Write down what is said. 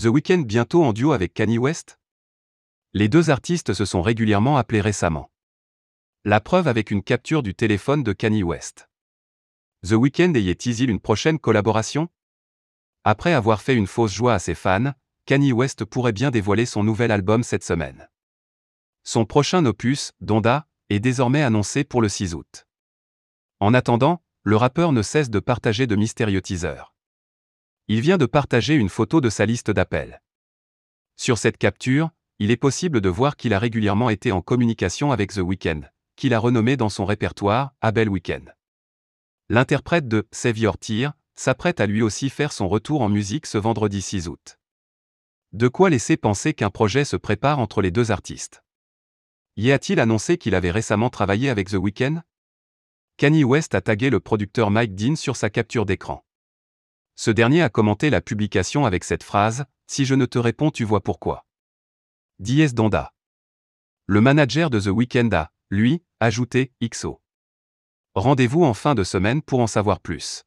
The Weeknd bientôt en duo avec Kanye West? Les deux artistes se sont régulièrement appelés récemment. La preuve avec une capture du téléphone de Kanye West. The Weeknd ayait-il une prochaine collaboration? Après avoir fait une fausse joie à ses fans, Kanye West pourrait bien dévoiler son nouvel album cette semaine. Son prochain opus, Donda, est désormais annoncé pour le 6 août. En attendant, le rappeur ne cesse de partager de mystérieux teasers. Il vient de partager une photo de sa liste d'appels. Sur cette capture, il est possible de voir qu'il a régulièrement été en communication avec The Weeknd, qu'il a renommé dans son répertoire Abel Weekend. L'interprète de Save Your Tear s'apprête à lui aussi faire son retour en musique ce vendredi 6 août. De quoi laisser penser qu'un projet se prépare entre les deux artistes. Y a-t-il annoncé qu'il avait récemment travaillé avec The Weeknd? Kanye West a tagué le producteur Mike Dean sur sa capture d'écran. Ce dernier a commenté la publication avec cette phrase Si je ne te réponds, tu vois pourquoi. Diez Donda. Le manager de The Weeknd a, lui, ajouté XO. Rendez-vous en fin de semaine pour en savoir plus.